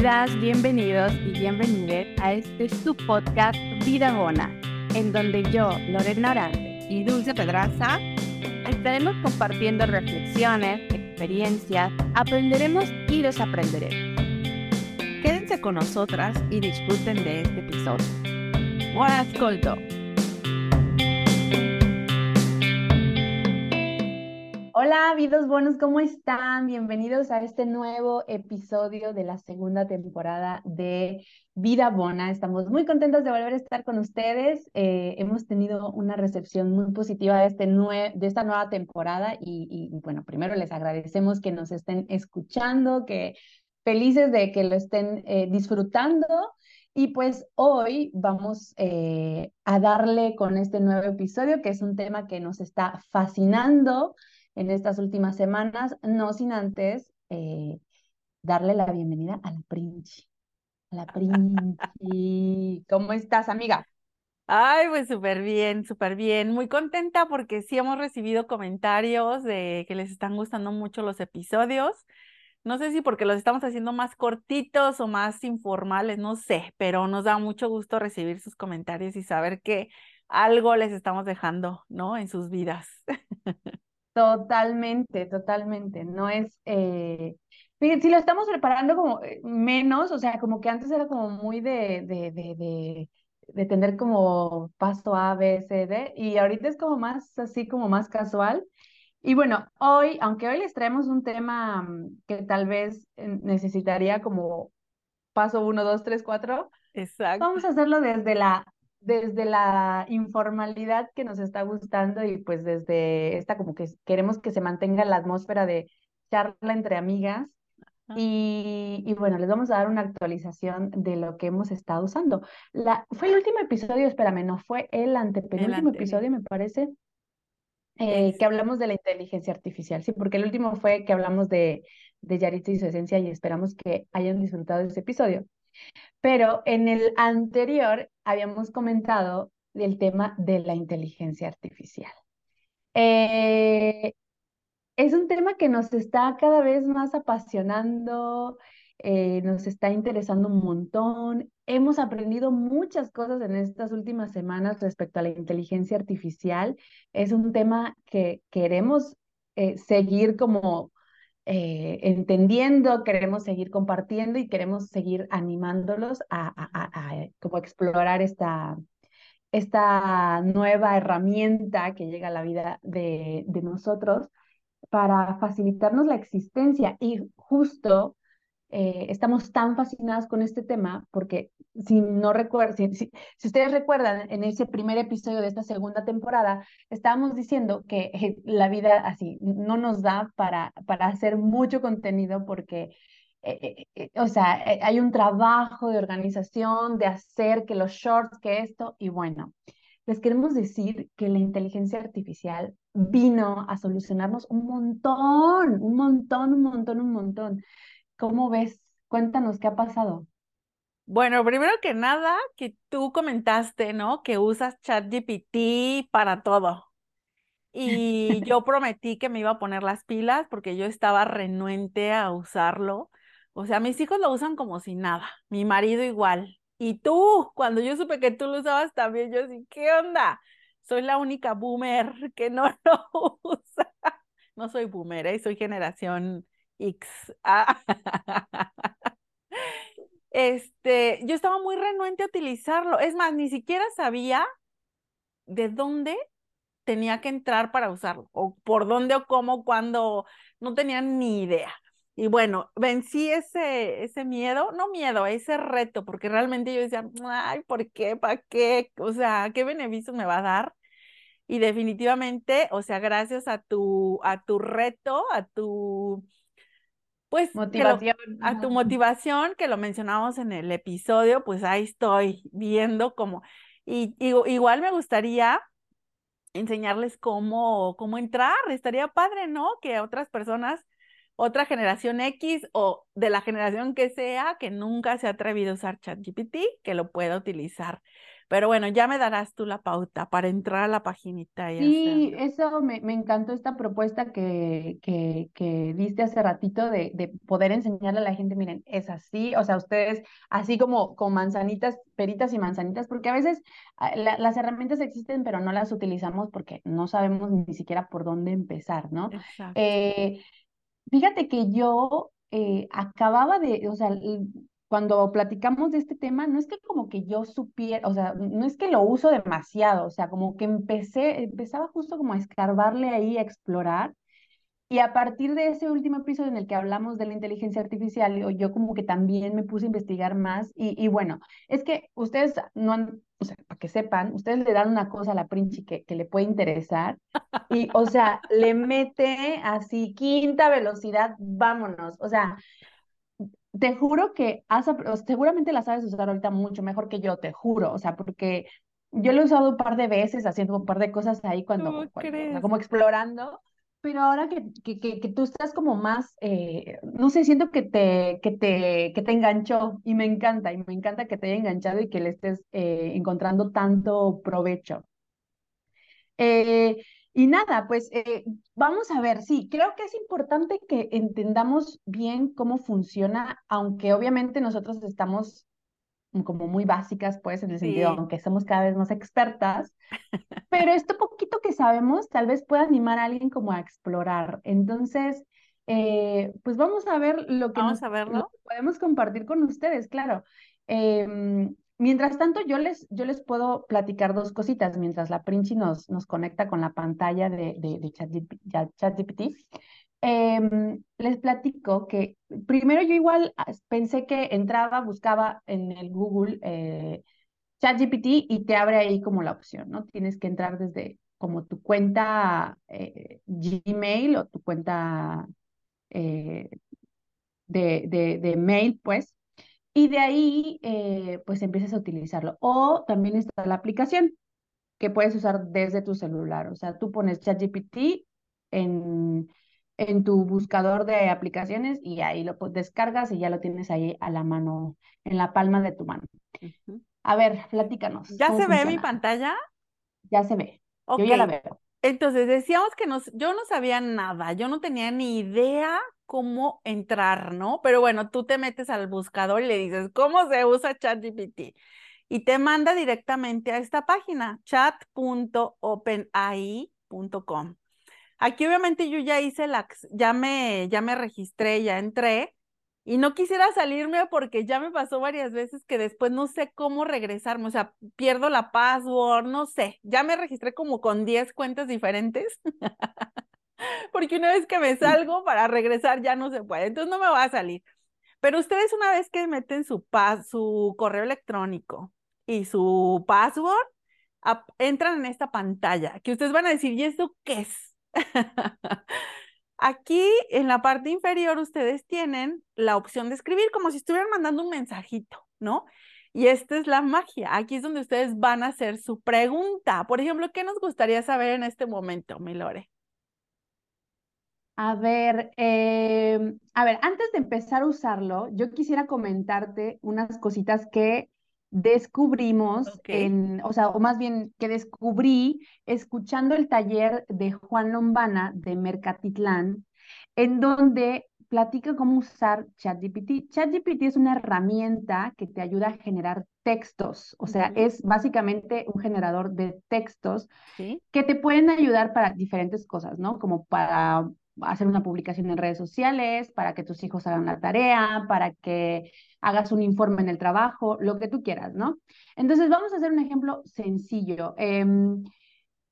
Bienvenidas, bienvenidos y bienvenidas a este su podcast Vida Bona, en donde yo, Lorena Orante y Dulce Pedraza estaremos compartiendo reflexiones, experiencias, aprenderemos y desaprenderemos. Quédense con nosotras y disfruten de este episodio. Buon ascolto! Hola, vidos buenos, ¿cómo están? Bienvenidos a este nuevo episodio de la segunda temporada de Vida Bona. Estamos muy contentos de volver a estar con ustedes. Eh, hemos tenido una recepción muy positiva de, este de esta nueva temporada y, bueno, primero les agradecemos que nos estén escuchando, que felices de que lo estén eh, disfrutando. Y pues hoy vamos eh, a darle con este nuevo episodio, que es un tema que nos está fascinando en estas últimas semanas, no sin antes eh, darle la bienvenida a la Princi. A la Princi. ¿Cómo estás, amiga? Ay, pues súper bien, súper bien. Muy contenta porque sí hemos recibido comentarios de que les están gustando mucho los episodios. No sé si porque los estamos haciendo más cortitos o más informales, no sé, pero nos da mucho gusto recibir sus comentarios y saber que algo les estamos dejando, ¿no? En sus vidas. Totalmente, totalmente. No es, eh, si lo estamos preparando como eh, menos, o sea, como que antes era como muy de, de, de, de, tener como paso A, B, C, D, y ahorita es como más así, como más casual. Y bueno, hoy, aunque hoy les traemos un tema mm, que tal vez eh, necesitaría como paso 1, 2, 3, 4, Exacto. vamos a hacerlo desde la desde la informalidad que nos está gustando y pues desde esta como que queremos que se mantenga la atmósfera de charla entre amigas. Y, y, bueno, les vamos a dar una actualización de lo que hemos estado usando. La, fue el último episodio, espérame, no fue el antepenúltimo episodio, me parece, eh, que hablamos de la inteligencia artificial, sí, porque el último fue que hablamos de, de Yaritza y su esencia y esperamos que hayan disfrutado de ese episodio. Pero en el anterior habíamos comentado del tema de la inteligencia artificial. Eh, es un tema que nos está cada vez más apasionando, eh, nos está interesando un montón. Hemos aprendido muchas cosas en estas últimas semanas respecto a la inteligencia artificial. Es un tema que queremos eh, seguir como eh, entendiendo, queremos seguir compartiendo y queremos seguir animándolos a, como explorar esta, esta nueva herramienta que llega a la vida de, de nosotros para facilitarnos la existencia. Y justo eh, estamos tan fascinadas con este tema porque si no recuerdo, si, si, ustedes recuerdan en ese primer episodio de esta segunda temporada, estábamos diciendo que eh, la vida así no nos da para, para hacer mucho contenido porque, eh, o sea, hay un trabajo de organización, de hacer que los shorts, que esto, y bueno, les queremos decir que la inteligencia artificial vino a solucionarnos un montón, un montón, un montón, un montón. ¿Cómo ves? Cuéntanos qué ha pasado. Bueno, primero que nada, que tú comentaste, ¿no? Que usas ChatGPT para todo. Y yo prometí que me iba a poner las pilas porque yo estaba renuente a usarlo. O sea, mis hijos lo usan como si nada, mi marido igual. Y tú, cuando yo supe que tú lo usabas también, yo sí, ¿qué onda? Soy la única boomer que no lo usa. No soy boomer, ¿eh? soy generación X. Ah. Este, yo estaba muy renuente a utilizarlo. Es más, ni siquiera sabía de dónde tenía que entrar para usarlo, o por dónde o cómo, cuándo, no tenía ni idea. Y bueno, vencí ese, ese miedo, no miedo, ese reto, porque realmente yo decía, ay, ¿por qué? ¿Para qué? O sea, ¿qué beneficios me va a dar? Y definitivamente, o sea, gracias a tu, a tu reto, a tu pues motivación. a tu motivación, que lo mencionamos en el episodio, pues ahí estoy viendo cómo, y, igual me gustaría enseñarles cómo, cómo entrar, estaría padre, ¿no? Que otras personas, otra generación X o de la generación que sea, que nunca se ha atrevido a usar ChatGPT, que lo pueda utilizar. Pero bueno, ya me darás tú la pauta para entrar a la paginita. Y sí, eso me, me, encantó esta propuesta que, que, que diste hace ratito de, de, poder enseñarle a la gente, miren, es así, o sea, ustedes, así como con manzanitas, peritas y manzanitas, porque a veces ah, las herramientas existen, pero no las utilizamos porque no sabemos ni siquiera por dónde empezar, ¿no? Eh, fíjate que yo eh, acababa de, o sea, cuando platicamos de este tema, no es que como que yo supiera, o sea, no es que lo uso demasiado, o sea, como que empecé, empezaba justo como a escarbarle ahí, a explorar. Y a partir de ese último episodio en el que hablamos de la inteligencia artificial, yo, yo como que también me puse a investigar más. Y, y, bueno, es que ustedes no han, o sea, para que sepan, ustedes le dan una cosa a la Princi que, que le puede interesar. Y, o sea, le mete así, quinta velocidad, vámonos. O sea, te juro que has, seguramente la sabes usar ahorita mucho mejor que yo, te juro, o sea, porque yo lo he usado un par de veces haciendo un par de cosas ahí cuando, como explorando, pero ahora que, que, que, tú estás como más, eh, no sé, siento que te, que, te, que te enganchó y me encanta, y me encanta que te haya enganchado y que le estés eh, encontrando tanto provecho. Eh, y nada, pues eh, vamos a ver, sí, creo que es importante que entendamos bien cómo funciona, aunque obviamente nosotros estamos como muy básicas, pues, en el sentido, aunque somos cada vez más expertas, pero esto poquito que sabemos tal vez pueda animar a alguien como a explorar. Entonces, eh, pues vamos a ver lo que, vamos a verlo. podemos compartir con ustedes, claro. Em, Mientras tanto, yo les, yo les puedo platicar dos cositas mientras la Princi nos, nos conecta con la pantalla de, de, ChatGPT. Em, les platico que primero yo igual ah, pensé que entraba, buscaba en el Google eh, ChatGPT y te abre ahí como la opción, ¿no? Tienes que entrar desde como tu cuenta eh, Gmail o tu cuenta eh, de, de, de mail, pues, y de ahí eh, pues empiezas a utilizarlo. O también está la aplicación que puedes usar desde tu celular. O sea, tú pones ChatGPT en, en tu buscador de aplicaciones y ahí lo descargas y ya lo tienes ahí a la mano, en la palma de tu mano. A ver, platícanos. ¿Ya se ve mi pantalla? Ya se ve. Yo ya la veo. Entonces decíamos que nos, yo no sabía nada, yo no tenía ni idea cómo entrar, ¿no? Pero bueno, tú te metes al buscador y le dices, ¿cómo se usa ChatGPT? Y te manda directamente a esta página, chat.openai.com. Aquí obviamente yo ya hice la, ya me, ya me registré, ya entré, y no quisiera salirme porque ya me pasó varias veces que después no sé cómo regresarme, o sea, pierdo la password, no sé, ya me registré como con 10 cuentas diferentes, porque una vez que me salgo para regresar ya no se puede, entonces no me va a salir. Pero ustedes una vez que meten su, su correo electrónico y su password, entran en esta pantalla, que ustedes van a decir, ¿y eso qué es? Aquí en la parte inferior ustedes tienen la opción de escribir como si estuvieran mandando un mensajito, ¿no? Y esta es la magia. Aquí es donde ustedes van a hacer su pregunta. Por ejemplo, ¿qué nos gustaría saber en este momento, Milore? A ver, em, a ver, antes de empezar a usarlo, yo quisiera comentarte unas cositas que descubrimos, en, o sea, o más bien que descubrí escuchando el taller de Juan Lombana de Mercatitlán, en donde platica cómo usar ChatGPT. ChatGPT es una herramienta que te ayuda a generar textos, o sea, es básicamente un generador de textos que te pueden ayudar para diferentes cosas, ¿no? Como para hacer una publicación en redes sociales, para que tus hijos hagan la tarea, para que hagas un informe en el trabajo, lo que tú quieras, ¿no? Entonces, vamos a hacer un ejemplo sencillo. Em,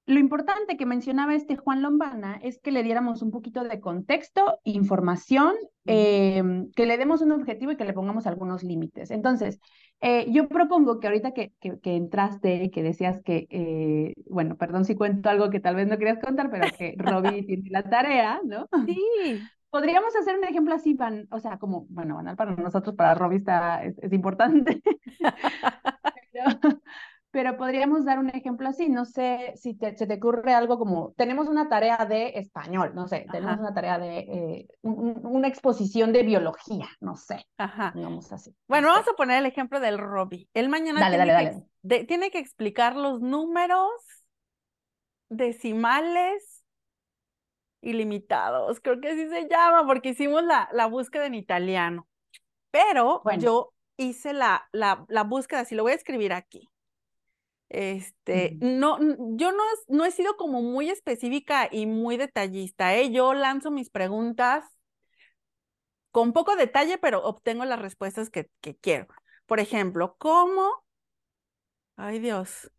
lo importante que mencionaba este Juan Lombana es que le diéramos un poquito de contexto, información, em, que le demos un objetivo y que le pongamos algunos límites. Entonces, eh, yo propongo que ahorita que, que, que entraste y que decías que, eh, bueno, perdón si cuento algo que tal vez no querías contar, pero que Robbie tiene la tarea, ¿no? Sí. Podríamos hacer un ejemplo así, van, o sea, como, bueno, banal para nosotros, para Robbie está, es, importante. pero, pero podríamos dar un ejemplo así. No sé si te, se te ocurre algo como, tenemos una tarea de español, no sé, tenemos una tarea de eh, una exposición de biología, no sé. Ajá. Digamos así. Bueno, vamos a poner el ejemplo del Robbie. Él mañana dale, tiene, dale, que, tiene que explicar los números decimales ilimitados, creo que así se llama, porque hicimos la, la búsqueda en italiano. Pero yo hice la, la, la búsqueda, si lo voy a escribir aquí. Este, no, yo no, no he sido como muy específica y muy detallista, ¿eh? Yo lanzo mis preguntas con poco detalle, pero obtengo las respuestas que, que quiero. Por ejemplo, ¿cómo? Ay, Dios.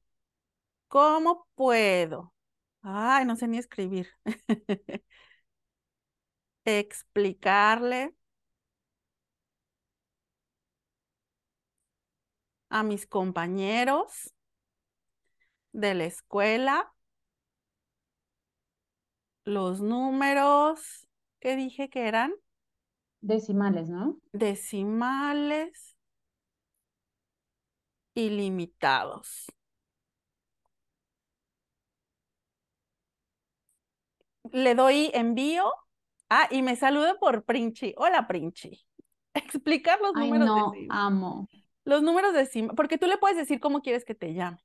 ¿Cómo puedo? Ay, no sé ni escribir. Explicarle a mis compañeros de la escuela, los números que dije que eran. Decimales, ¿no? Decimales ilimitados. Le doy envío. Ah, y me saludo por Princhi. Hola, Princhi. Explicar los Ay, números no, amo. Los números decimales, porque tú le puedes decir cómo quieres que te llame.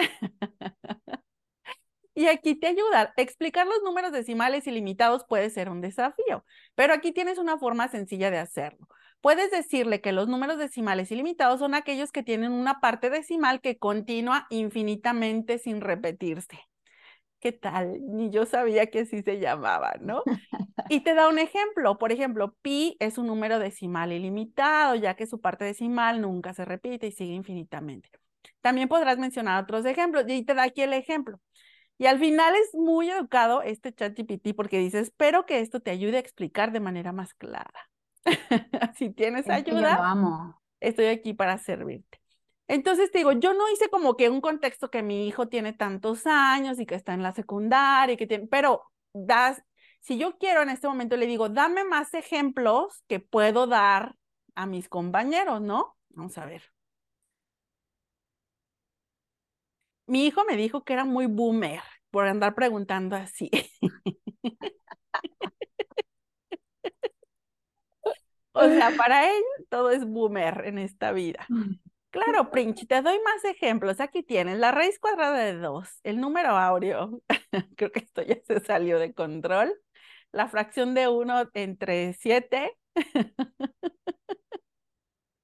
y aquí te ayuda. Explicar los números decimales ilimitados puede ser un desafío, pero aquí tienes una forma sencilla de hacerlo. Puedes decirle que los números decimales ilimitados son aquellos que tienen una parte decimal que continúa infinitamente sin repetirse. ¿Qué tal? Ni yo sabía que así se llamaba, ¿no? Y te da un ejemplo. Por ejemplo, pi es un número decimal ilimitado, ya que su parte decimal nunca se repite y sigue infinitamente. También podrás mencionar otros ejemplos y te da aquí el ejemplo. Y al final es muy educado este chat GPT porque dice, espero que esto te ayude a explicar de manera más clara. si tienes ayuda, amo. estoy aquí para servirte. Entonces te digo, yo no hice como que un contexto que mi hijo tiene tantos años y que está en la secundaria, y que tiene, pero das, si yo quiero en este momento le digo, dame más ejemplos que puedo dar a mis compañeros, ¿no? Vamos a ver. Mi hijo me dijo que era muy boomer por andar preguntando así. o sea, para él todo es boomer en esta vida. Claro, Princhi, te doy más ejemplos. Aquí tienes la raíz cuadrada de 2, el número áureo, creo que esto ya se salió de control, la fracción de 1 entre 7.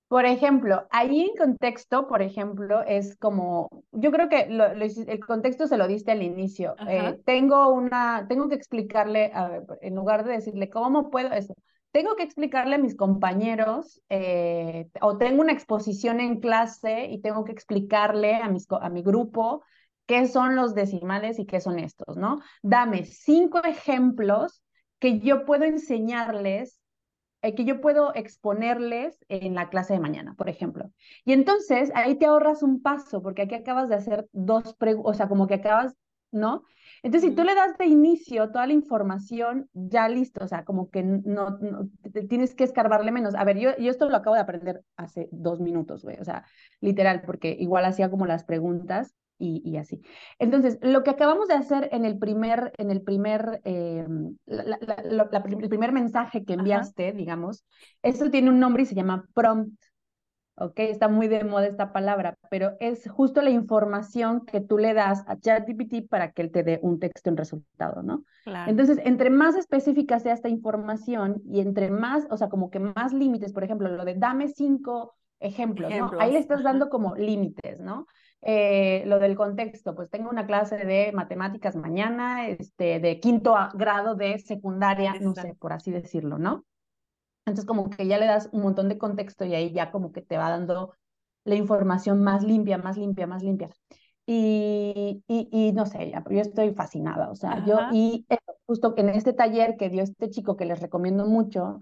Por ejemplo, ahí en contexto, por ejemplo, es como, yo creo que el contexto se lo diste al inicio. Eh, tengo una, tengo que explicarle, en lugar de decirle, ¿cómo puedo eso? Tengo que explicarle a mis compañeros, eh, o tengo una exposición en clase y tengo que explicarle a, mis, a mi grupo qué son los decimales y qué son estos, ¿no? Dame cinco ejemplos que yo puedo enseñarles eh, que yo puedo exponerles en la clase de mañana, por ejemplo. Y entonces ahí te ahorras un paso, porque aquí acabas de hacer dos preguntas, o sea, como que acabas, ¿no? Entonces, si tú le das de inicio toda la información, ya listo, o sea, como que no, tienes que escarbarle menos. A ver, yo, yo esto lo acabo de aprender hace dos minutos, güey, o sea, literal, porque igual hacía como las preguntas y, así. Entonces, lo que acabamos de hacer en el primer, en el primer, eh, el primer mensaje que enviaste, digamos, eso tiene un nombre y se llama prompt. ¿ok? Está muy de moda esta palabra, pero es justo la información que tú le das a ChatGPT para que él te dé un texto en resultado, ¿no? Entonces, entre más específica sea esta información y entre más, o sea, como que más límites, por ejemplo, lo de dame cinco ejemplos, ¿no? Ahí le estás dando como límites, ¿no? Eh, lo del contexto, pues tengo una clase de matemáticas mañana, este, de quinto grado de secundaria, no sé, por así decirlo, ¿no? Entonces como que ya le das un montón de contexto y ahí ya como que te va dando la información más limpia, más limpia, más limpia. Y, y, no sé, yo estoy fascinada, o sea, yo, y justo en este taller que dio este chico que les recomiendo mucho,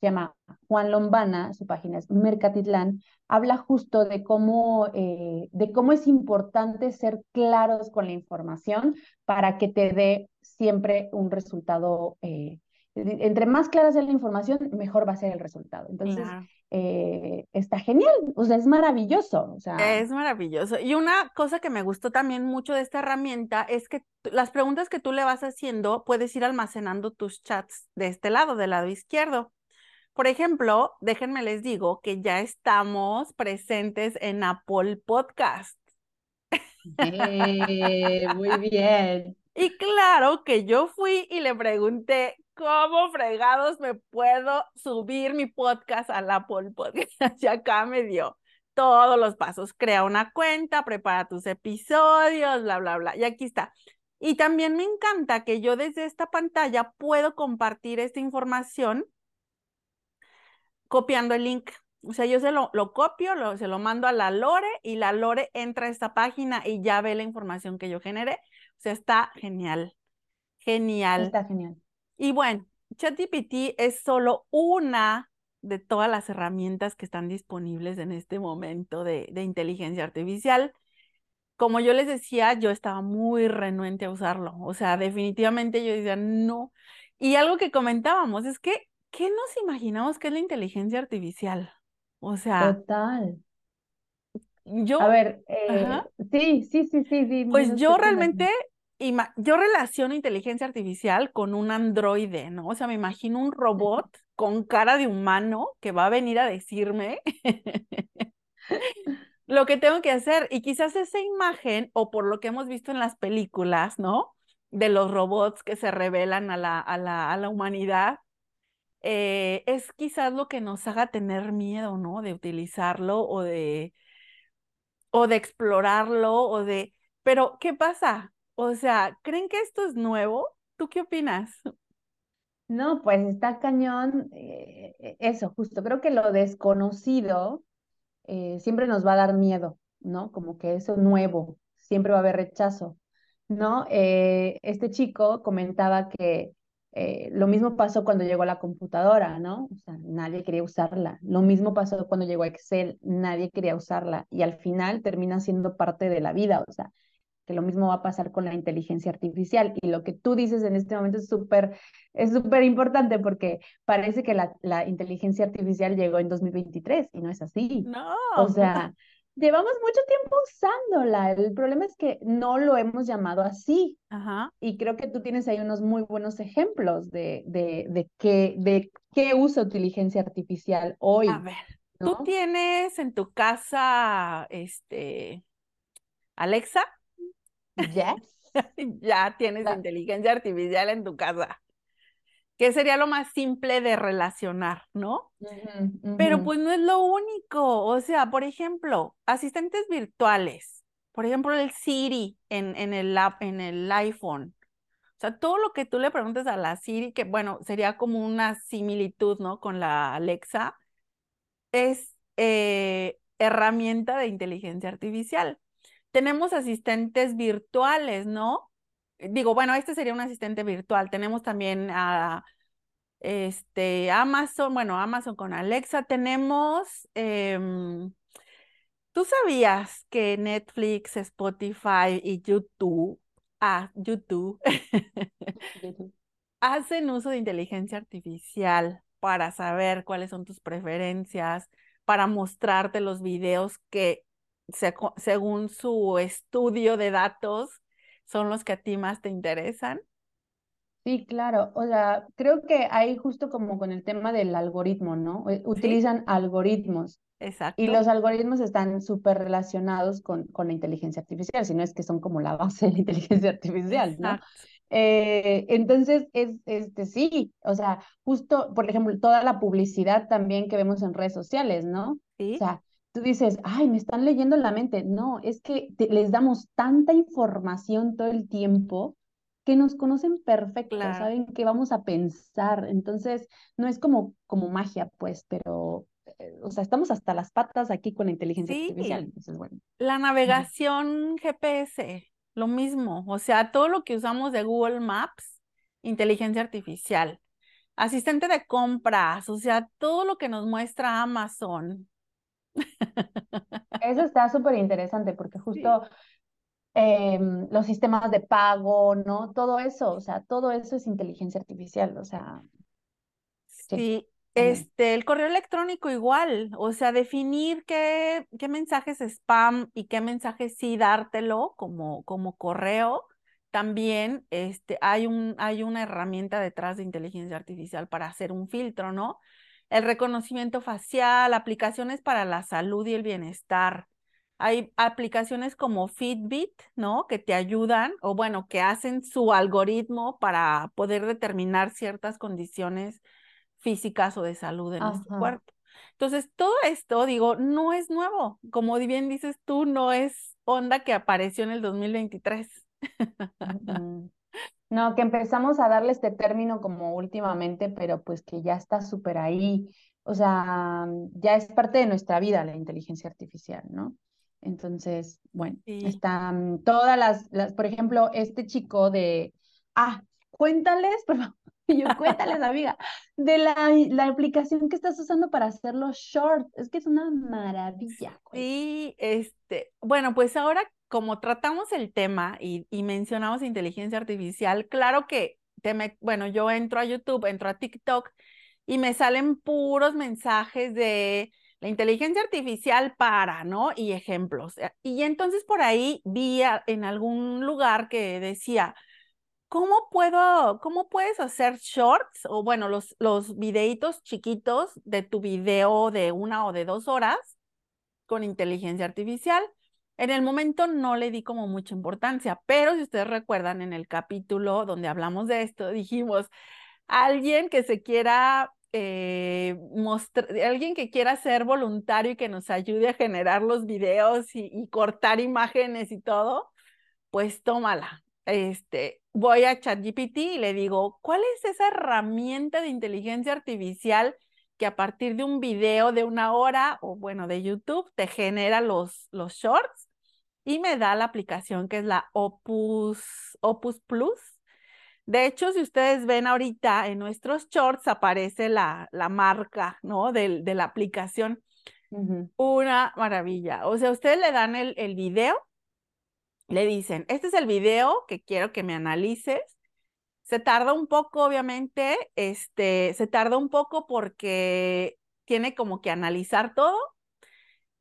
se llama Juan Lombana, su página es Mercatitlán, habla justo de cómo, eh, de cómo es importante ser claros con la información para que te dé siempre un resultado eh, entre más clara sea la información, mejor va a ser el resultado. Entonces, eh, está genial, o sea, es maravilloso. O sea. Es maravilloso. Y una cosa que me gustó también mucho de esta herramienta es que las preguntas que tú le vas haciendo, puedes ir almacenando tus chats de este lado, del lado izquierdo. Por ejemplo, déjenme les digo que ya estamos presentes en Apple Podcast. Muy bien. Y claro que yo fui y le pregunté, ¿cómo fregados me puedo subir mi podcast al Apple Podcast? Y acá me dio todos los pasos. Crea una cuenta, prepara tus episodios, bla, bla, bla. Y aquí está. Y también me encanta que yo desde esta pantalla puedo compartir esta información copiando el link. O sea, yo se lo, lo copio, lo, se lo mando a la Lore y la Lore entra a esta página y ya ve la información que yo generé. O sea, está genial. Genial. Está genial. Y bueno, ChatGPT es solo una de todas las herramientas que están disponibles en este momento de, de, inteligencia artificial. Como yo les decía, yo estaba muy renuente a usarlo. O sea, definitivamente yo decía, no. Y algo que comentábamos es que, ¿qué nos imaginamos que es la inteligencia artificial? O sea. Total. Yo. A ver, eh, sí, sí, sí, sí, sí. Pues yo realmente yo relaciono inteligencia artificial con un androide, ¿no? O sea, me imagino un robot con cara de humano que va a venir a decirme lo que tengo que hacer. Y quizás esa imagen, o por lo que hemos visto en las películas, ¿no? De los robots que se revelan a la, a la, a la humanidad, eh, es quizás lo que nos haga tener miedo, ¿no? De utilizarlo o de, o de explorarlo o de... Pero, ¿qué pasa? O sea, ¿creen que esto es nuevo? ¿Tú qué opinas? No, pues está cañón. Eh, e, eso, justo. Creo que lo desconocido eh, siempre nos va a dar miedo, ¿no? Como que eso nuevo, siempre va a haber rechazo, ¿no? Eh, este chico comentaba que lo mismo pasó cuando llegó la computadora, ¿no? O sea, nadie quería usarla. Lo mismo pasó cuando llegó Excel, nadie quería usarla. Y al final termina siendo parte de la vida, o sea, que lo mismo va a pasar con la inteligencia artificial. Y lo que tú dices en este momento es súper es súper importante porque parece que la, la, inteligencia artificial llegó en 2023 y no es así. No. O sea, llevamos mucho tiempo usándola. El problema es que no lo hemos llamado así. Ajá. Y creo que tú tienes ahí unos muy buenos ejemplos de, de, de, qué, de qué usa inteligencia artificial hoy. A ver, tú tienes en tu casa, este, Alexa. ya tienes inteligencia artificial en tu casa. Que sería lo más simple de relacionar, ¿no? Pero pues no es lo único. O sea, por ejemplo, asistentes virtuales. Por ejemplo, el Siri en, en, el, en el iPhone. O sea, todo lo que tú le preguntes a la Siri, que bueno, sería como una similitud, ¿no? Con la Alexa, es eh, herramienta de inteligencia artificial tenemos asistentes virtuales, ¿no? Digo, bueno, este sería un asistente virtual. Tenemos también a este, Amazon, bueno, Amazon con Alexa. Tenemos, em, ¿tú sabías que Netflix, Spotify y YouTube, ah, YouTube, hacen uso de inteligencia artificial para saber cuáles son tus preferencias, para mostrarte los videos que según su estudio de datos, son los que a ti más te interesan? Sí, claro. O sea, creo que hay justo como con el tema del algoritmo, ¿no? Eh, utilizan algoritmos. Exacto. Y los algoritmos están súper relacionados con, con la inteligencia artificial, si no es que son como la base de la inteligencia artificial, ¿no? Eh, entonces, es, este, sí, o sea, justo, por ejemplo, toda la publicidad también que vemos en redes sociales, ¿no? Sí. O sea, tú dices, ay, me están leyendo la mente. No, es que les damos tanta información todo el tiempo que nos conocen perfecto, saben qué vamos a pensar. Entonces, no es como, como magia, pues, pero, eh, o sea, estamos hasta las patas aquí con la inteligencia artificial. Entonces, bueno. La navegación GPS, lo mismo. O sea, todo lo que usamos de Google Maps, inteligencia artificial. Asistente de compras, o sea, todo lo que nos muestra Amazon, eso está súper interesante porque justo em, los sistemas de pago, ¿no? Todo eso, o sea, todo eso es inteligencia artificial, o sea. Sí, este, el correo electrónico igual, o sea, definir qué, qué mensajes spam y qué mensajes sí dártelo como, como correo. También este, hay, un, hay una herramienta detrás de inteligencia artificial para hacer un filtro, ¿no? El reconocimiento facial, aplicaciones para la salud y el bienestar. Hay aplicaciones como Fitbit, ¿no? Que te ayudan o bueno, que hacen su algoritmo para poder determinar ciertas condiciones físicas o de salud en nuestro cuerpo. Entonces, todo esto, digo, no es nuevo. Como bien dices tú, no es onda que apareció en el 2023. No, que empezamos a darle este término como últimamente, pero pues que ya está súper ahí. O sea, ya es parte de nuestra vida la inteligencia artificial, ¿no? Entonces, bueno, están todas las, las, por ejemplo, este chico de, ah, cuéntales, por favor, yo, cuéntales, amiga, de la, la, aplicación que estás usando para hacer los shorts. Es que es una maravilla. Sí, este, bueno, pues ahora como tratamos el tema y, mencionamos inteligencia artificial, claro que, bueno, yo entro a YouTube, entro a TikTok y me salen puros mensajes de la inteligencia artificial para, ¿no? Y ejemplos. Y entonces por ahí vi en algún lugar que decía, ¿cómo puedo, cómo puedes hacer shorts o bueno, los videitos chiquitos de tu video de una o de dos horas con inteligencia artificial? En el momento no le di como mucha importancia, pero si ustedes recuerdan en el capítulo donde hablamos de esto, dijimos, alguien que se quiera eh, alguien que quiera ser voluntario y que nos ayude a generar los videos y, y cortar imágenes y todo, pues tómala. Este, voy a ChatGPT y le digo, ¿cuál es esa herramienta de inteligencia artificial que a partir de un video de una hora o bueno, de YouTube te genera los, los shorts? Y me da la aplicación que es la Opus, Opus Plus. De hecho, si ustedes ven ahorita en nuestros shorts aparece la, la marca, ¿no? De, de la aplicación. Una maravilla. O sea, ustedes le dan el, el video le dicen, este es el video que quiero que me analices. Se tarda un poco, obviamente, este, se tarda un poco porque tiene como que analizar todo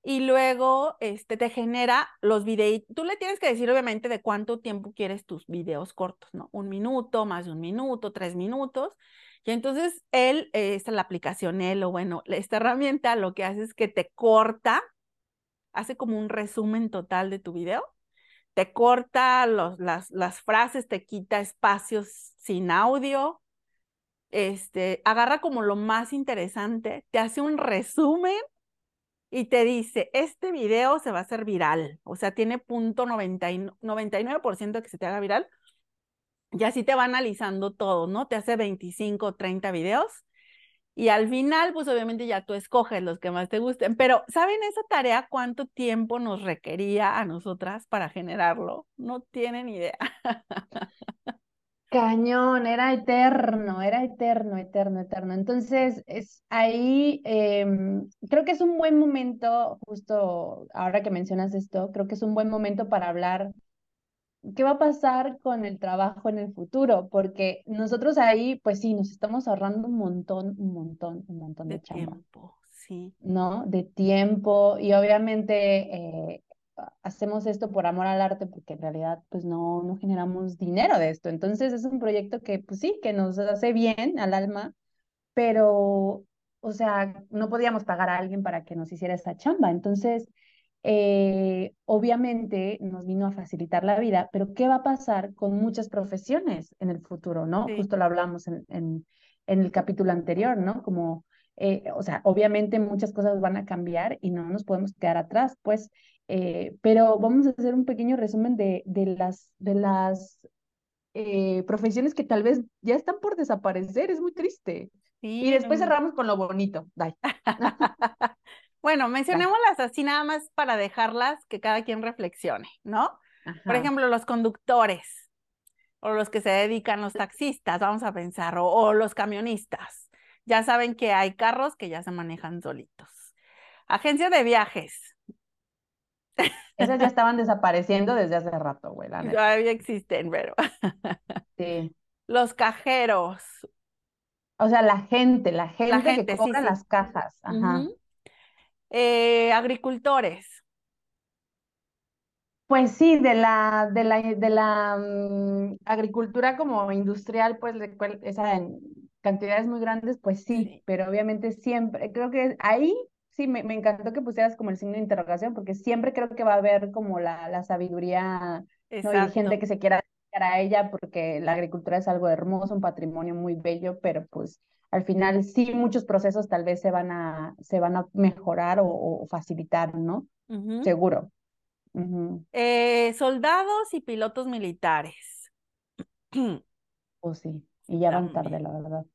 y luego este, te genera los videos. Tú le tienes que decir, obviamente, de cuánto tiempo quieres tus videos cortos, ¿no? Un minuto, más de un minuto, tres minutos. Y entonces él, esta es la aplicación, él, o bueno, esta herramienta lo que hace es que te corta, hace como un resumen total de tu video te corta los, las, las frases, te quita espacios sin audio, este, agarra como lo más interesante, te hace un resumen y te dice, este video se va a hacer viral, o sea, tiene punto 99% que se te haga viral, y así te va analizando todo, ¿no? Te hace 25 o 30 videos y al final, pues obviamente ya tú escoges los que más te gusten, pero ¿saben esa tarea cuánto tiempo nos requería a nosotras para generarlo? No tienen idea. Cañón, era eterno, era eterno, eterno, eterno. Entonces, es ahí, em, creo que es un buen momento, justo ahora que mencionas esto, creo que es un buen momento para hablar ¿qué va a pasar con el trabajo en el futuro? Porque nosotros ahí, pues sí, nos estamos ahorrando un montón, un montón, un montón de, tiempo, sí. ¿No? De tiempo y obviamente eh, hacemos esto por amor al arte porque en realidad pues no, no generamos dinero de esto. Entonces es un proyecto que pues sí, que nos hace bien al alma, pero, o sea, no podíamos pagar a alguien para que nos hiciera esa chamba. Entonces eh, obviamente nos vino a facilitar la vida, pero ¿qué va a pasar con muchas profesiones en el futuro, no? Justo lo hablamos en, en, el capítulo anterior, ¿no? Como, eh, o sea, obviamente muchas cosas van a cambiar y no nos podemos quedar atrás, pues, eh, pero vamos a hacer un pequeño resumen de, de las, de las profesiones que tal vez ya están por desaparecer, es muy triste. y después cerramos con lo bonito. Bye. Bueno, mencionémoslas así nada más para dejarlas que cada quien reflexione, ¿no? Por ejemplo, los conductores o los que se dedican, los taxistas, vamos a pensar, o, los camionistas. Ya saben que hay carros que ya se manejan solitos. Agencias de viajes. Esas ya estaban desapareciendo desde hace rato, güey. Todavía existen, pero. Sí. Los cajeros, O sea, la gente, la gente, que cobra las cajas. Ajá. Eh, agricultores. Pues sí, de la, de la, de la mm, agricultura como industrial, pues esa en cantidades muy grandes, pues sí, pero obviamente siempre, creo que ahí sí me, me, encantó que pusieras como el signo de interrogación, porque siempre creo que va a haber como la, la sabiduría, ¿no? Y gente que se quiera dedicar a ella, porque la agricultura es algo hermoso, un patrimonio muy bello, pero pues al final sí muchos procesos tal vez se van a, se van a mejorar o, facilitar, ¿no? Seguro. Eh, soldados y pilotos militares. Oh, sí, y ya van tarde, la verdad.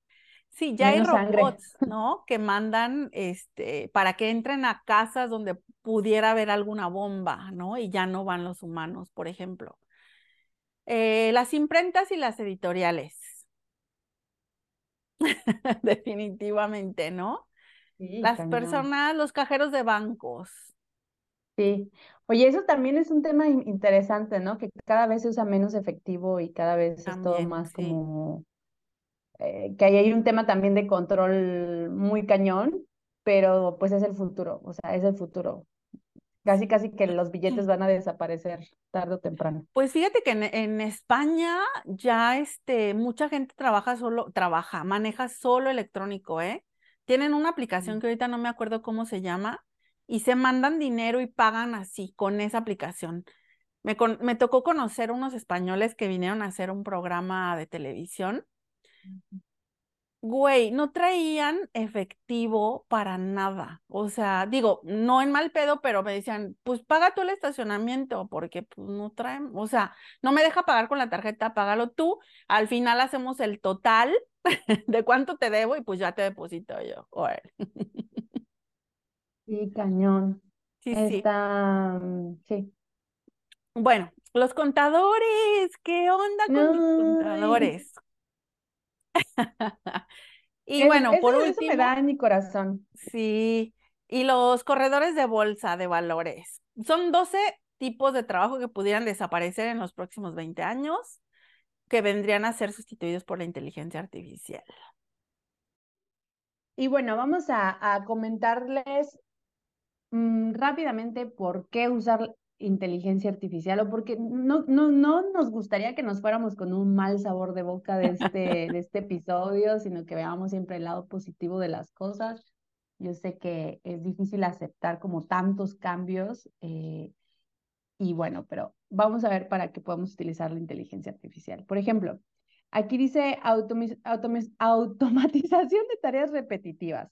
Sí, ya hay robots, ¿no? Que mandan este, para que entren a casas donde pudiera haber alguna bomba, ¿no? Y ya no van los humanos, por ejemplo. Eh, las imprentas y las editoriales. Definitivamente, ¿no? Las personas, los cajeros de bancos. Sí. Oye, eso también es un tema interesante, ¿no? Que cada vez se usa menos efectivo y cada vez es todo más como eh, que ahí hay un tema también de control muy cañón, pero pues es el futuro, o sea, es el futuro. Casi, casi que los billetes van a desaparecer tarde o temprano. Pues fíjate que en, España ya este, mucha gente trabaja solo, trabaja, maneja solo electrónico, ¿eh? Tienen una aplicación que ahorita no me acuerdo cómo se llama y se mandan dinero y pagan así con esa aplicación. Me, me tocó conocer unos españoles que vinieron a hacer un programa de televisión Güey, no traían efectivo para nada. O sea, digo, no en mal pedo, pero me decían, pues paga tú el estacionamiento, porque pues no traen, o sea, no me deja pagar con la tarjeta, págalo tú. Al final hacemos el total de cuánto te debo y pues ya te deposito yo. Sí, cañón. Sí, sí. Mm, sí. Bueno, los contadores, ¿qué onda con los contadores? y bueno, por último. Eso me da en mi corazón. Sí. Y los corredores de bolsa de valores. Son 12 tipos de trabajo que pudieran desaparecer en los próximos 20 años, que vendrían a ser sustituidos por la inteligencia artificial. Y bueno, vamos a, comentarles mm, rápidamente por qué usar inteligencia artificial o porque no, no, no nos gustaría que nos fuéramos con un mal sabor de boca de este, de este episodio, sino que veamos siempre el lado positivo de las cosas. Yo sé que es difícil aceptar como tantos cambios eh, y bueno, pero vamos a ver para qué podemos utilizar la inteligencia artificial. Por ejemplo, aquí dice automatización de tareas repetitivas.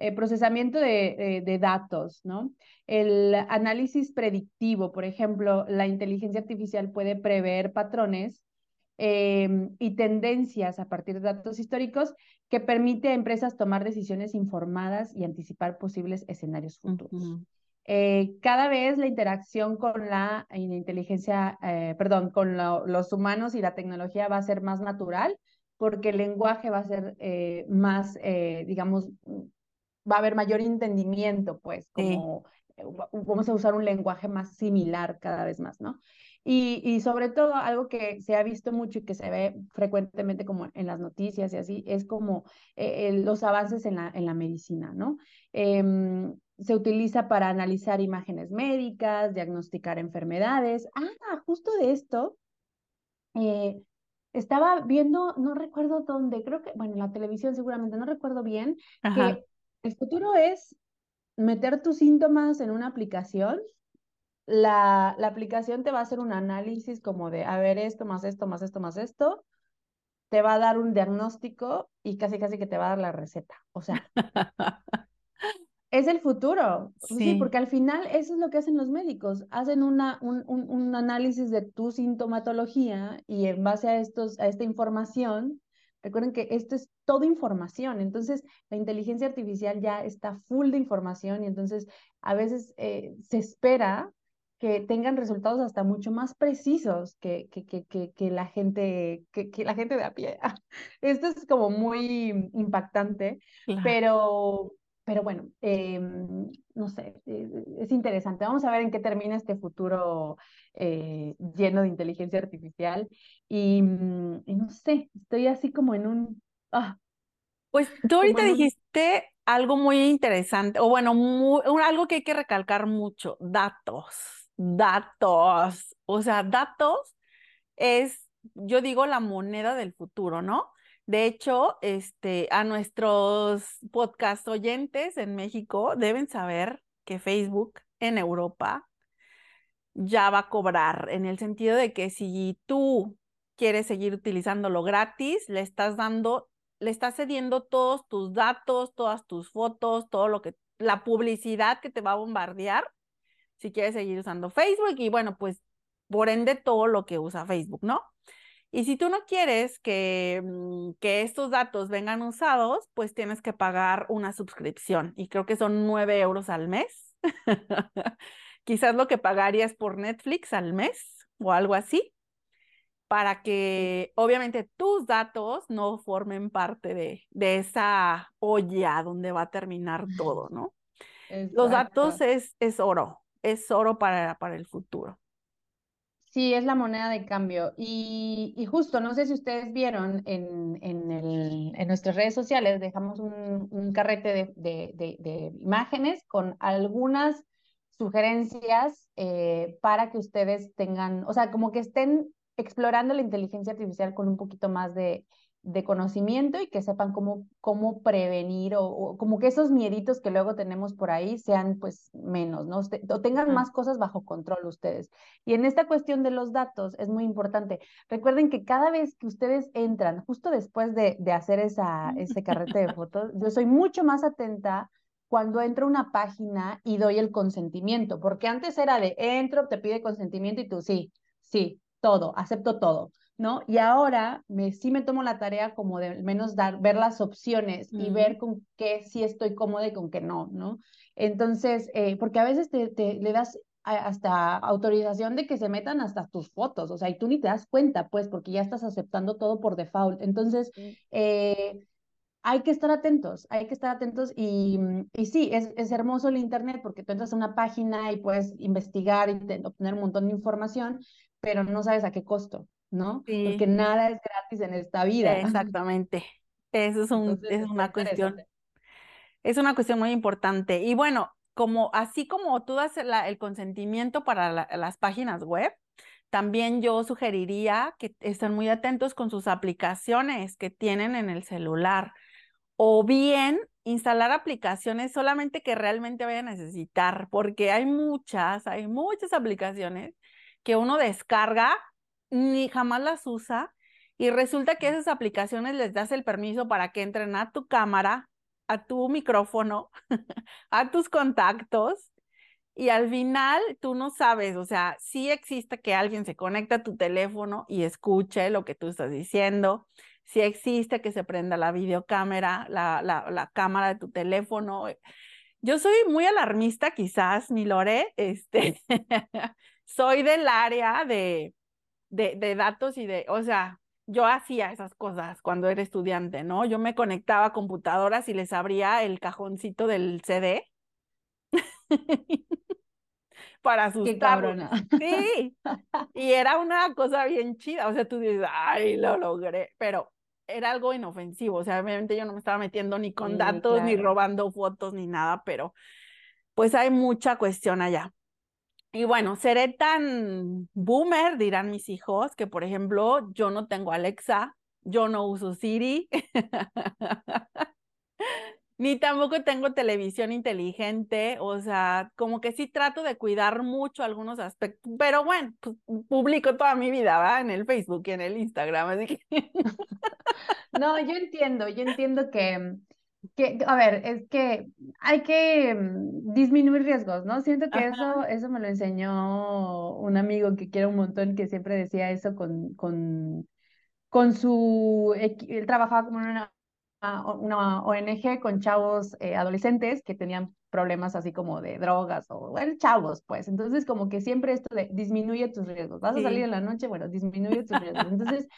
Eh, procesamiento de, de, datos, ¿no? El análisis predictivo, por ejemplo, la inteligencia artificial puede prever patrones em, y tendencias a partir de datos históricos que permite a empresas tomar decisiones informadas y anticipar posibles escenarios futuros. Eh, cada vez la interacción con la inteligencia, eh, perdón, con los humanos y la tecnología va a ser más natural porque el lenguaje va a ser más, digamos, va a haber mayor entendimiento, pues, como eh, vamos a usar un lenguaje más similar cada vez más, ¿no? Y, y, sobre todo algo que se ha visto mucho y que se ve frecuentemente como en las noticias y así, es como eh, los avances en la, en la medicina, ¿no? Em, se utiliza para analizar imágenes médicas, diagnosticar enfermedades. Ah, justo de esto, eh, estaba viendo, no recuerdo dónde, creo que, bueno, en la televisión seguramente, no recuerdo bien, que el futuro es meter tus síntomas en una aplicación. La, la aplicación te va a hacer un análisis como de, a ver, esto más esto, más esto, más esto. Te va a dar un diagnóstico y casi, casi que te va a dar la receta. O sea, es el futuro. Sí. porque al final eso es lo que hacen los médicos. Hacen una, un, un, un, análisis de tu sintomatología y en base a, estos, a esta información Recuerden que esto es toda información, entonces la inteligencia artificial ya está full de información y entonces a veces eh, se espera que tengan resultados hasta mucho más precisos que, que, que, que la, gente, que, la gente de a pie. Esto es como muy impactante, pero, pero bueno, em, no sé, eh, es interesante. Vamos a ver en qué termina este futuro eh, lleno de inteligencia artificial. Mm, y, no sé, estoy así como en un... Ah, Pues tú ahorita dijiste algo muy interesante, o bueno, algo que hay que recalcar mucho, datos, datos, o sea, datos es, yo digo, la moneda del futuro, ¿no? De hecho, este, a nuestros podcast oyentes en México deben saber que Facebook en Europa ya va a cobrar, en el sentido de que si tú quieres seguir utilizándolo gratis, le estás dando, le estás cediendo todos tus datos, todas tus fotos, todo lo que, la publicidad que te va a bombardear si quieres seguir usando Facebook y bueno, pues por ende todo lo que usa Facebook, ¿no? Y si tú no quieres que, mm, que estos datos vengan usados, pues tienes que pagar una suscripción y creo que son nueve euros al mes. Quizás lo que pagarías por Netflix al mes o algo así, para que obviamente tus datos no formen parte de, de esa olla donde va a terminar todo, ¿no? Los datos es, es oro, es oro para, para el futuro. Sí, es la moneda de cambio. Y, y justo, no sé si ustedes vieron en, en, el, en nuestras redes sociales, dejamos un, un carrete de, de, de, imágenes con algunas sugerencias eh, para que ustedes tengan, o sea, como que estén explorando la inteligencia artificial con un poquito más de, de conocimiento y que sepan cómo, cómo prevenir o, como que esos mieditos que luego tenemos por ahí sean pues menos, ¿no? O tengan más cosas bajo control ustedes. Y en esta cuestión de los datos es muy importante. Recuerden que cada vez que ustedes entran, justo después de, de hacer esa, ese carrete de fotos, yo soy mucho más atenta cuando entro a una página y doy el consentimiento, porque antes era de entro, te pide consentimiento y tú sí, sí, todo, acepto todo. ¿No? Y ahora me, sí me tomo la tarea como de al menos dar, ver las opciones y ver con qué sí estoy cómoda y con qué no, ¿no? Entonces, eh, porque a veces te, te, le das hasta autorización de que se metan hasta tus fotos, o sea, y tú ni te das cuenta, pues, porque ya estás aceptando todo por default. Entonces, eh, hay que estar atentos, hay que estar atentos y, y sí, es, es, hermoso el Internet porque tú entras a una página y puedes investigar y obtener un montón de información, pero no sabes a qué costo. ¿No? Porque nada es gratis en esta vida. Exactamente. Eso es, un, es una cuestión. Es una cuestión muy importante. Y bueno, como así como tú das el consentimiento para las páginas web, también yo sugeriría que estén muy atentos con sus aplicaciones que tienen en el celular. O bien instalar aplicaciones solamente que realmente vaya a necesitar, porque hay muchas, hay muchas aplicaciones que uno descarga ni jamás las usa y resulta que esas aplicaciones les das el permiso para que entren a tu cámara, a tu micrófono, a tus contactos y al final tú no sabes, o sea, sí existe que alguien se conecte a tu teléfono y escuche lo que tú estás diciendo, sí existe que se prenda la videocámara, la, la, la cámara de tu teléfono. Yo soy muy alarmista quizás, mi Lore, este, soy del área de, de, de datos y de, o sea, yo hacía esas cosas cuando era estudiante, ¿no? Yo me conectaba a computadoras y les abría el cajoncito del CD para asustarlos. Sí, y era una cosa bien chida, o sea, tú dices, ay, lo logré, pero era algo inofensivo, o sea, obviamente yo no me estaba metiendo ni con datos, ni robando fotos, ni nada, pero pues hay mucha cuestión allá. Y bueno, seré tan boomer, dirán mis hijos, que por ejemplo, yo no tengo Alexa, yo no uso Siri, ni tampoco tengo televisión inteligente, o sea, como que sí trato de cuidar mucho algunos aspectos, pero bueno, pues, publico toda mi vida, ¿va? En el Facebook y en el Instagram, así que... no, yo entiendo, yo entiendo que que, a ver, es que hay que mm, disminuir riesgos, ¿no? Siento que eso, eso me lo enseñó un amigo que quiero un montón, que siempre decía eso con, con, con su, él trabajaba como en una, una ONG con chavos eh, adolescentes que tenían problemas así como de drogas o bueno, chavos, pues. Entonces, como que siempre esto de disminuye tus riesgos. Vas a salir en la noche, bueno, disminuye tus riesgos. Entonces,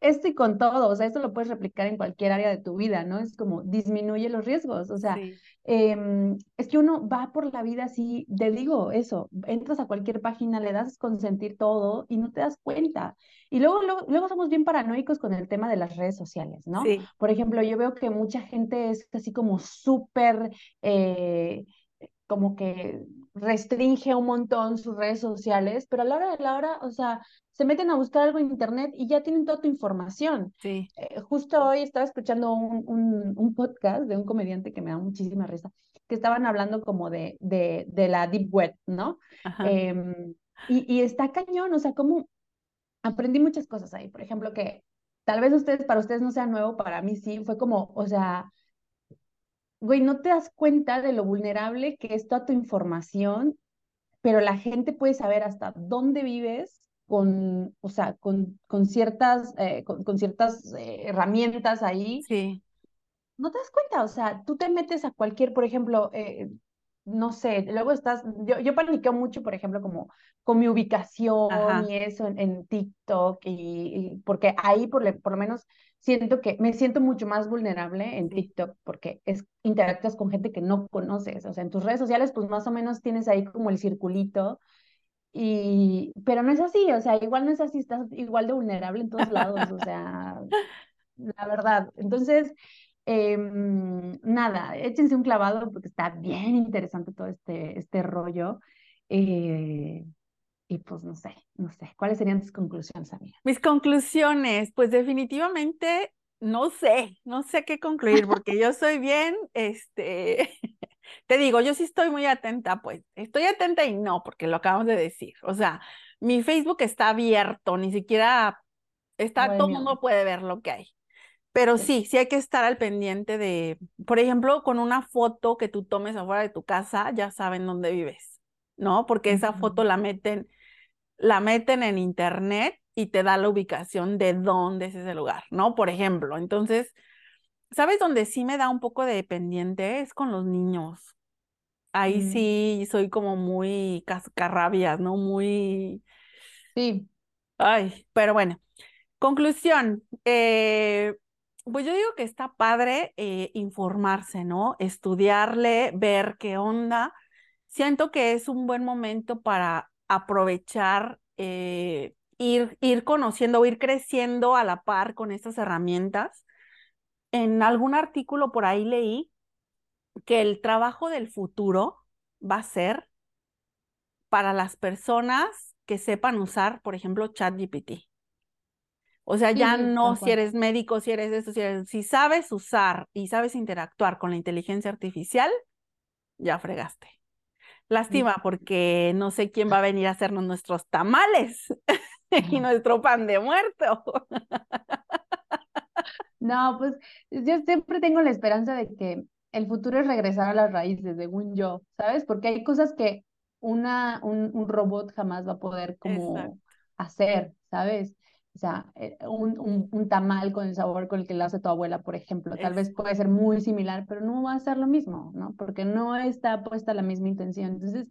esto y con todo, o sea, esto lo puedes replicar en cualquier área de tu vida, ¿no? Es como disminuye los riesgos, o sea, em, es que uno va por la vida así, te digo eso, entras a cualquier página, le das consentir todo y no te das cuenta. Y luego, luego, somos bien paranoicos con el tema de las redes sociales, ¿no? Por ejemplo, yo veo que mucha gente es así como súper... Eh, como que restringe un montón sus redes sociales, pero a la hora de la hora, o sea, se meten a buscar algo en internet y ya tienen toda tu información. Sí. Eh, justo hoy estaba escuchando un, un, podcast de un comediante que me da muchísima risa, que estaban hablando como de, de, de la deep web, ¿no? Em, y, y está cañón, o sea, como aprendí muchas cosas ahí. Por ejemplo, que tal vez ustedes, para ustedes no sea nuevo, para mí sí, fue como, o sea, güey, no te das cuenta de lo vulnerable que es toda tu información, pero la gente puede saber hasta dónde vives con, o sea, con, con ciertas, eh, con, ciertas eh, herramientas ahí. Sí. No te das cuenta, o sea, tú te metes a cualquier, por ejemplo, eh, no sé, luego estás, yo, yo paniqueo mucho, por ejemplo, como con mi ubicación y eso en, TikTok, y, porque ahí por, por lo menos siento que me siento mucho más vulnerable en TikTok porque es, interactúas con gente que no conoces, o sea, en tus redes sociales pues más o menos tienes ahí como el circulito, y, pero no es así, o sea, igual no es así, estás igual de vulnerable en todos lados, o sea, la verdad. Entonces, Em, nada, échense un clavado porque está bien interesante todo este, este rollo. Eh, y pues no sé, no sé, ¿cuáles serían tus conclusiones, amiga? Mis conclusiones, pues definitivamente no sé, no sé qué concluir porque yo soy bien, este, te digo, yo sí estoy muy atenta, pues estoy atenta y no, porque lo acabamos de decir. O sea, mi Facebook está abierto, ni siquiera está, todo el mundo puede ver lo que hay. Pero sí, sí hay que estar al pendiente de, por ejemplo, con una foto que tú tomes afuera de tu casa, ya saben dónde vives, ¿no? Porque esa foto la meten, la meten en internet y te da la ubicación de dónde es ese lugar, ¿no? Por ejemplo, entonces, ¿sabes dónde sí me da un poco de pendiente? Es con los niños. Ahí mm. sí soy como muy cascarrabias, ¿no? Muy... Sí. Ay, pero bueno. Conclusión, eh, pues yo digo que está padre eh, informarse, ¿no? Estudiarle, ver qué onda. Siento que es un buen momento para aprovechar, eh, ir, ir conociendo o ir creciendo a la par con estas herramientas. En algún artículo por ahí leí que el trabajo del futuro va a ser para las personas que sepan usar, por ejemplo, ChatGPT. O sea, ya no si eres médico, si eres eso, si eres, si sabes usar y sabes interactuar con la inteligencia artificial, ya fregaste. Lástima porque no sé quién va a venir a hacernos nuestros tamales y nuestro pan de muerto. No, pues yo siempre tengo la esperanza de que el futuro es regresar a las raíces, según yo, ¿sabes? Porque hay cosas que una, un, un robot jamás va a poder como hacer, ¿sabes? O sea, eh, un, un, tamal con el sabor con el que lo hace tu abuela, por ejemplo, tal vez puede ser muy similar, pero no va a ser lo mismo, ¿no? Porque no está puesta la misma intención. Entonces,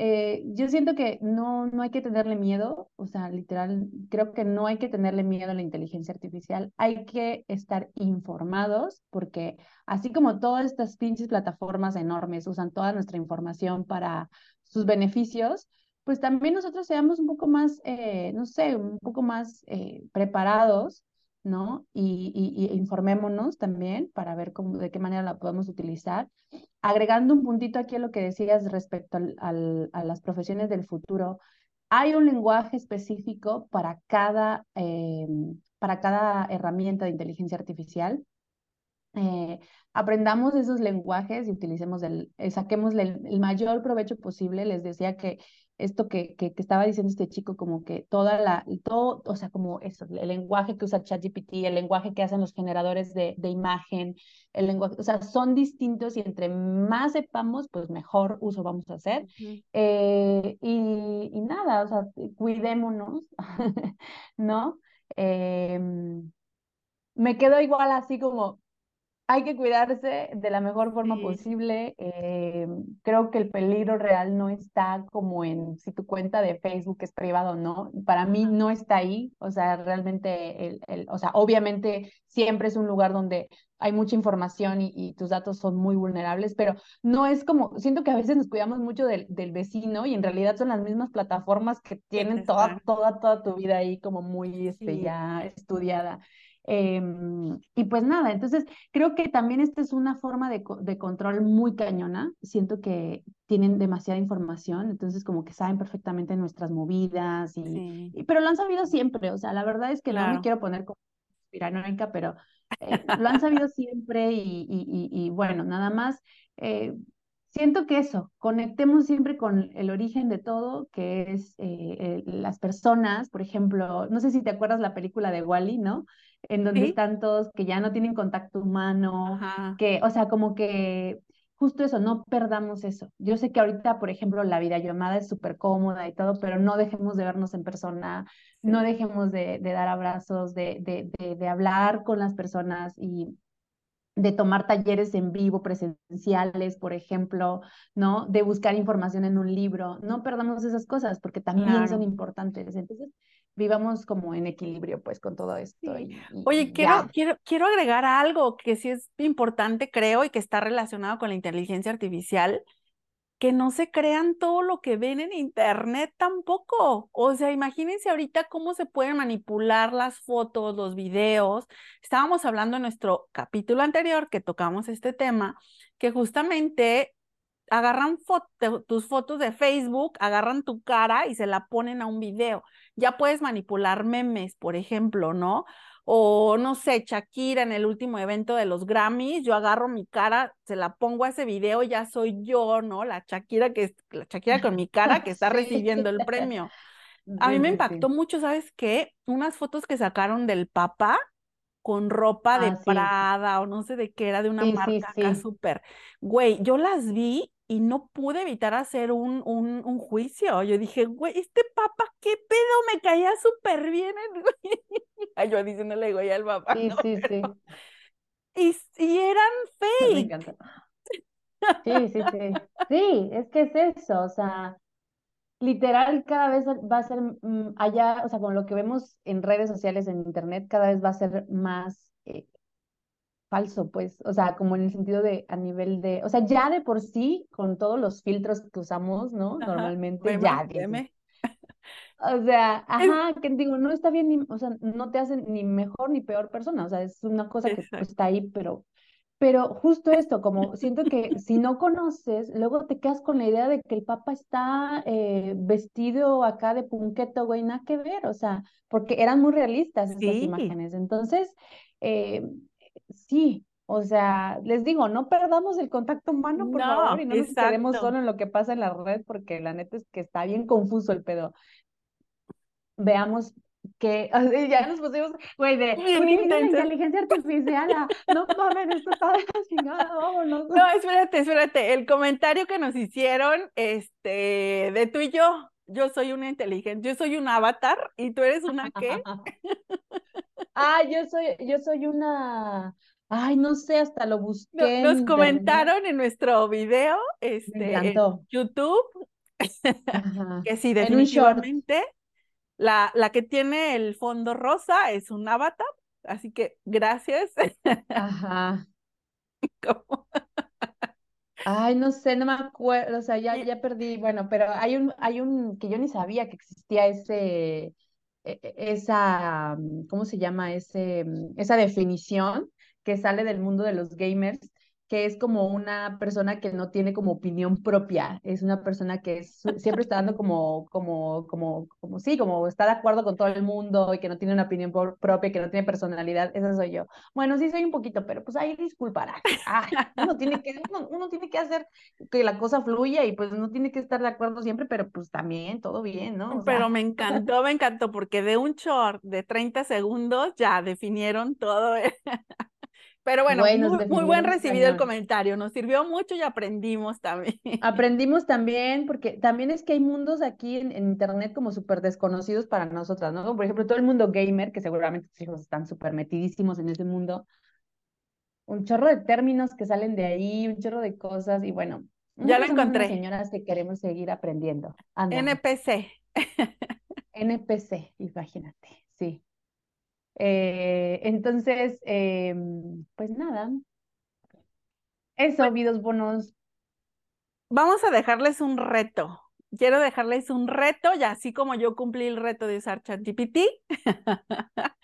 eh, yo siento que no, no hay que tenerle miedo, o sea, literal, creo que no hay que tenerle miedo a la inteligencia artificial, hay que estar informados, porque así como todas estas pinches plataformas enormes usan toda nuestra información para sus beneficios, pues también nosotros seamos un poco más, eh, no sé, un poco más eh, preparados, ¿no? Y, informémonos también para ver cómo, de qué manera la podemos utilizar. Agregando un puntito aquí a lo que decías respecto a las profesiones del futuro, hay un lenguaje específico para cada, eh, para cada herramienta de inteligencia artificial. Aprendamos esos lenguajes y utilicemos el, saquemos el, el, mayor provecho posible. Les decía que esto que, que, estaba diciendo este chico, como que toda la, todo, o sea, como eso, el lenguaje que usa ChatGPT, el lenguaje que hacen los generadores de, de imagen, el lenguaje, o sea, son distintos y entre más sepamos, pues mejor uso vamos a hacer. Eh, y, y, nada, o sea, cuidémonos, ¿no? Em, me quedo igual así como hay que cuidarse de la mejor forma posible. Eh, creo que el peligro real no está como en si tu cuenta de Facebook es privada o no. Para mí no está ahí. O sea, realmente, el, el, o sea, obviamente siempre es un lugar donde hay mucha información y, tus datos son muy vulnerables, pero no es como, siento que a veces nos cuidamos mucho del, del vecino y en realidad son las mismas plataformas que tienen toda, toda, toda tu vida ahí como muy este, ya estudiada. Em, y pues nada, entonces creo que también esta es una forma de, de, control muy cañona. Siento que tienen demasiada información, entonces como que saben perfectamente nuestras movidas, y, pero lo han sabido siempre. O sea, la verdad es que no me quiero poner como piranoica, pero eh, lo han sabido siempre y, y, y, bueno, nada más. Eh, siento que eso, conectemos siempre con el origen de todo, que es eh, las personas, por ejemplo, no sé si te acuerdas la película de Wally, ¿no? En donde están todos que ya no tienen contacto humano, que, o sea, como que justo eso, no perdamos eso. Yo sé que ahorita, por ejemplo, la videollamada es súper cómoda y todo, pero no dejemos de vernos en persona, no dejemos de, de dar abrazos, de, de, de, de hablar con las personas y de tomar talleres en vivo presenciales, por ejemplo, ¿no? De buscar información en un libro. No perdamos esas cosas porque también son importantes. Entonces, vivamos como en equilibrio pues con todo esto. Oye, quiero, quiero, quiero agregar algo que sí es importante, creo, y que está relacionado con la inteligencia artificial, que no se crean todo lo que ven en internet tampoco. O sea, imagínense ahorita cómo se pueden manipular las fotos, los videos. Estábamos hablando en nuestro capítulo anterior que tocamos este tema, que justamente agarran tus fotos de Facebook, agarran tu cara y se la ponen a un video. Ya puedes manipular memes, por ejemplo, ¿no? O no sé, Shakira en el último evento de los Grammys, yo agarro mi cara, se la pongo a ese video, ya soy yo, ¿no? La Shakira que la Shakira con mi cara que está recibiendo el premio. A mí me impactó mucho, ¿sabes qué? Unas fotos que sacaron del Papa con ropa de ah, Prada o no sé de qué era, de una marca acá súper. Güey, yo las vi y no pude evitar hacer un, un, un, juicio. Yo dije, güey, este papa, qué pedo, me caía súper bien. Ay, yo diciéndole, güey, al papá. Sí, sí, sí. Y, y eran fake. Me encanta. Sí, sí, sí. Sí, es que es eso, o sea, literal cada vez va a ser mm, allá, o sea, con lo que vemos en redes sociales, en internet, cada vez va a ser más eh, falso, pues, o sea, como en el sentido de a nivel de, o sea, ya de por sí, con todos los filtros que usamos, ¿no? Normalmente, ya. O sea, ajá, que digo, no está bien, ni, o sea, no te hacen ni mejor ni peor persona, o sea, es una cosa que pues, está ahí, pero, pero justo esto, como siento que si no conoces, luego te quedas con la idea de que el Papa está eh, vestido acá de punqueto, güey, nada que ver, o sea, porque eran muy realistas esas imágenes, entonces, eh, sí, o sea, les digo, no perdamos el contacto humano, por favor, y no nos quedemos solo en lo que pasa en la red, porque la neta es que está bien confuso el pedo. Veamos que ya nos pusimos, güey, de la inteligencia artificial, no mames, esto está chingada, vámonos. No, espérate, espérate, el comentario que nos hicieron, este, de tú y yo, yo soy una inteligente, yo soy un avatar y tú eres una qué? ah, yo soy, yo soy una, ay, no sé, hasta lo busqué. Nos, comentaron en nuestro video, este, en YouTube, que sí, definitivamente, la, la que tiene el fondo rosa es un avatar, así que gracias. Ajá. Ay, no sé, no me acuerdo, o sea, ya, ya perdí, bueno, pero hay un, hay un, que yo ni sabía que existía ese, esa, mm, ¿cómo se llama? Ese, mm, esa definición que sale del mundo de los gamers, que es como una persona que no tiene como opinión propia, es una persona que siempre está dando como, como, como, como, sí, como está de acuerdo con todo el mundo y que no tiene una opinión propia, que no tiene personalidad, esa soy yo. Bueno, sí soy un poquito, pero pues ahí disculpará. uno, tiene que, uno, tiene que hacer que la cosa fluya y pues no tiene que estar de acuerdo siempre, pero pues también, todo bien, ¿no? pero me encantó, me encantó, porque de un short de 30 segundos ya definieron todo. Pero bueno, muy, buen recibido el comentario, nos sirvió mucho y aprendimos también. Aprendimos también, porque también es que hay mundos aquí en, Internet como súper desconocidos para nosotras, ¿no? Por ejemplo, todo el mundo gamer, que seguramente tus hijos están súper metidísimos en ese mundo, un chorro de términos que salen de ahí, un chorro de cosas y bueno. Ya lo encontré. señoras que queremos seguir aprendiendo. NPC. NPC, imagínate, sí. Eh, entonces, em, pues nada. Eso, videos bonos. Vamos a dejarles un reto. Quiero dejarles un reto, y así como yo cumplí el reto de usar ChatGPT,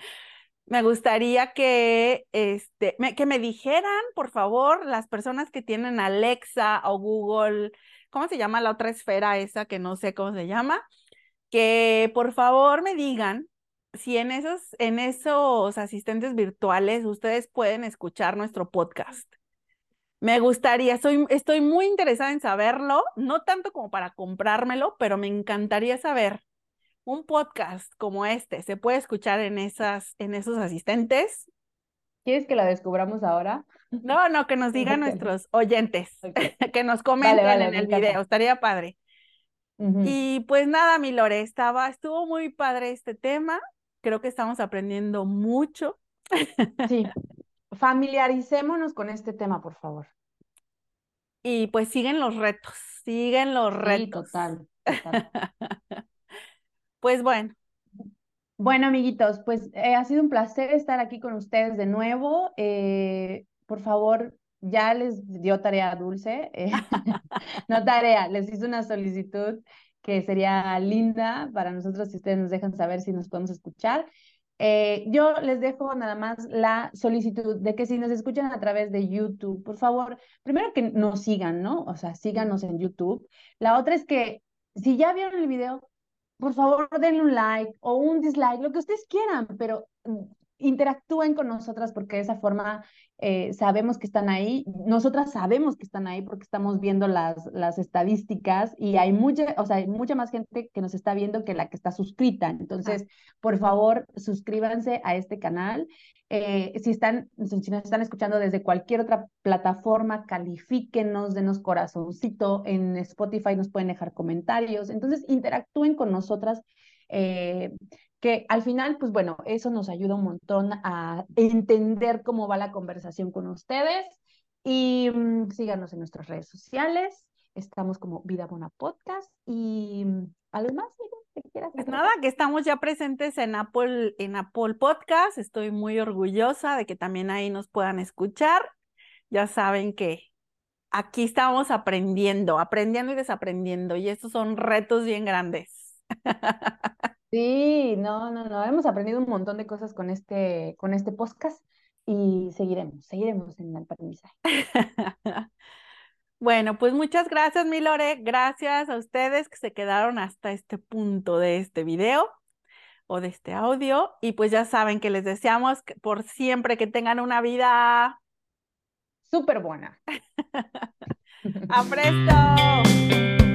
me gustaría que, este, que me dijeran, por favor, las personas que tienen Alexa o Google, ¿cómo se llama la otra esfera esa que no sé cómo se llama? Que por favor me digan si en esos, en esos asistentes virtuales ustedes pueden escuchar nuestro podcast. Me gustaría, soy, estoy muy interesada en saberlo, no tanto como para comprármelo, pero me encantaría saber un podcast como este, ¿se puede escuchar en, esas, en esos asistentes? ¿Quieres que lo descubramos ahora? No, no, que nos digan nuestros oyentes, que nos comenten en el video, estaría padre. Y pues nada, mi Lore, estaba, estuvo muy padre este tema, creo que estamos aprendiendo mucho. Sí, familiaricémonos con este tema, por favor. Y pues siguen los retos, siguen los retos. total, total. Pues bueno. Bueno, amiguitos, pues eh, ha sido un placer estar aquí con ustedes de nuevo. Eh, por favor, ya les dio tarea dulce, eh, no tarea, les hice una solicitud que sería linda para nosotros si ustedes nos dejan saber si nos podemos escuchar. yo les dejo nada más la solicitud de que si nos escuchan a través de YouTube, por favor, primero que nos sigan, ¿no? O sea, síganos en YouTube. La otra es que si ya vieron el video, por favor denle un like o un dislike, lo que ustedes quieran, pero mm, interactúen con nosotras porque de esa forma eh, sabemos que están ahí, nosotras sabemos que están ahí porque estamos viendo las, las estadísticas y hay mucha, o sea, hay mucha más gente que nos está viendo que la que está suscrita. Entonces, por favor, suscríbanse a este canal. Eh, si, están, si nos están escuchando desde cualquier otra plataforma, califíquenos, denos corazoncito. En Spotify nos pueden dejar comentarios. Entonces, interactúen con nosotras. Eh, que al final, pues bueno, eso nos ayuda un montón a entender cómo va la conversación con ustedes y mm, síganos en nuestras redes sociales. Estamos como Vida Bona Podcast y mm, algo más, pues nada, que estamos ya presentes en Apple, en Apple Podcast. Estoy muy orgullosa de que también ahí nos puedan escuchar. Ya saben que aquí estamos aprendiendo, aprendiendo y desaprendiendo, y estos son retos bien grandes. Sí, no, no, no, hemos aprendido un montón de cosas con este, con este podcast y seguiremos, seguiremos en el aprendizaje. Bueno, pues muchas gracias, mi Lore. Gracias a ustedes que se quedaron hasta este punto de este video o de este audio. Y pues ya saben que les deseamos por siempre que tengan una vida súper buena. ¡A presto!